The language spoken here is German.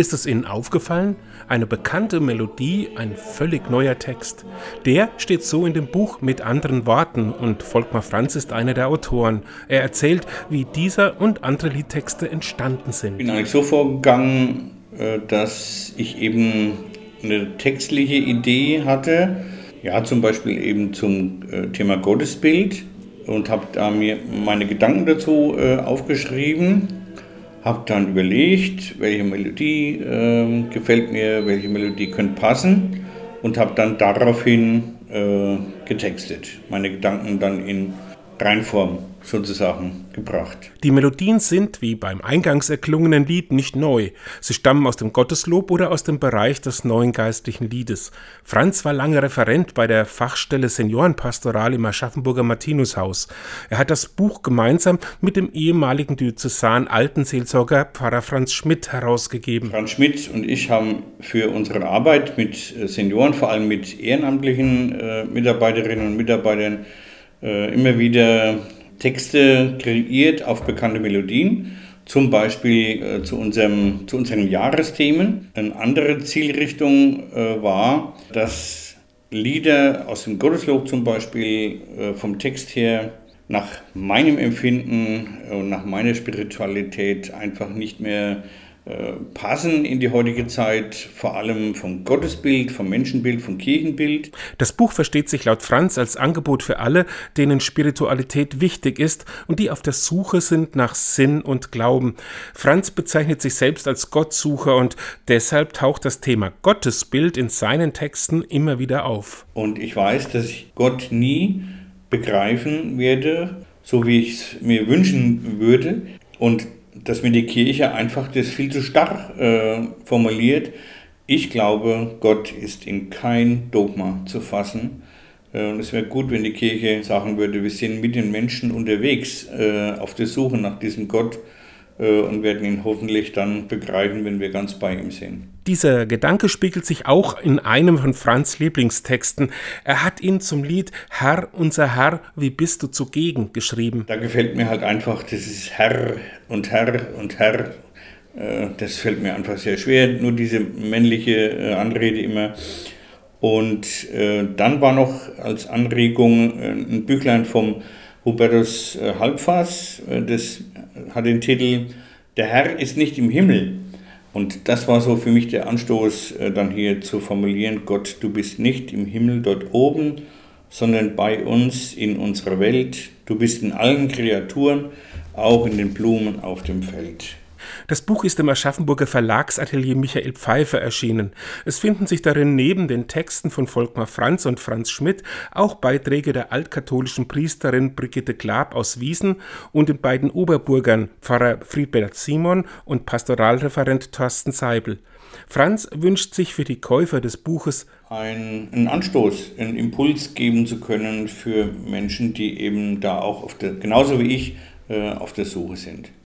Ist es Ihnen aufgefallen? Eine bekannte Melodie, ein völlig neuer Text. Der steht so in dem Buch mit anderen Worten und Volkmar Franz ist einer der Autoren. Er erzählt, wie dieser und andere Liedtexte entstanden sind. Ich bin eigentlich so vorgegangen, äh, dass ich eben eine textliche Idee hatte, ja, zum Beispiel eben zum äh, Thema Gottesbild und habe da mir meine Gedanken dazu äh, aufgeschrieben habe dann überlegt, welche Melodie äh, gefällt mir, welche Melodie könnte passen und habe dann daraufhin äh, getextet. Meine Gedanken dann in Reinform sozusagen gebracht. Die Melodien sind, wie beim eingangs erklungenen Lied, nicht neu. Sie stammen aus dem Gotteslob oder aus dem Bereich des neuen geistlichen Liedes. Franz war lange Referent bei der Fachstelle Seniorenpastoral im Aschaffenburger Martinushaus. Er hat das Buch gemeinsam mit dem ehemaligen Diözesan Altenseelsorger Pfarrer Franz Schmidt herausgegeben. Franz Schmidt und ich haben für unsere Arbeit mit Senioren, vor allem mit ehrenamtlichen äh, Mitarbeiterinnen und Mitarbeitern, äh, immer wieder Texte kreiert auf bekannte Melodien, zum Beispiel äh, zu, unserem, zu unseren Jahresthemen. Eine andere Zielrichtung äh, war, dass Lieder aus dem Gotteslob zum Beispiel äh, vom Text her nach meinem Empfinden und nach meiner Spiritualität einfach nicht mehr passen in die heutige Zeit, vor allem vom Gottesbild, vom Menschenbild, vom Kirchenbild. Das Buch versteht sich laut Franz als Angebot für alle, denen Spiritualität wichtig ist und die auf der Suche sind nach Sinn und Glauben. Franz bezeichnet sich selbst als Gottsucher und deshalb taucht das Thema Gottesbild in seinen Texten immer wieder auf. Und ich weiß, dass ich Gott nie begreifen werde, so wie ich es mir wünschen würde. Und dass mir die Kirche einfach das viel zu starr äh, formuliert. Ich glaube, Gott ist in kein Dogma zu fassen. Äh, und es wäre gut, wenn die Kirche sagen würde, wir sind mit den Menschen unterwegs äh, auf der Suche nach diesem Gott und werden ihn hoffentlich dann begreifen, wenn wir ganz bei ihm sind. Dieser Gedanke spiegelt sich auch in einem von Franz Lieblingstexten. Er hat ihn zum Lied Herr, unser Herr, wie bist du zugegen geschrieben. Da gefällt mir halt einfach dieses Herr und Herr und Herr. Äh, das fällt mir einfach sehr schwer, nur diese männliche äh, Anrede immer. Und dann war noch als Anregung ein Büchlein vom Hubertus Halbfass, das hat den Titel Der Herr ist nicht im Himmel. Und das war so für mich der Anstoß, äh, dann hier zu formulieren, Gott, du bist nicht im Himmel dort oben, sondern bei uns in unserer Welt. Du bist in allen Kreaturen, auch in den Blumen auf dem Feld. Das Buch ist im Aschaffenburger Verlagsatelier Michael Pfeiffer erschienen. Es finden sich darin neben den Texten von Volkmar Franz und Franz Schmidt auch Beiträge der altkatholischen Priesterin Brigitte Glab aus Wiesen und den beiden Oberburgern Pfarrer Friedbert Simon und Pastoralreferent Thorsten Seibel. Franz wünscht sich für die Käufer des Buches einen Anstoß, einen Impuls geben zu können für Menschen, die eben da auch der, genauso wie ich äh, auf der Suche sind.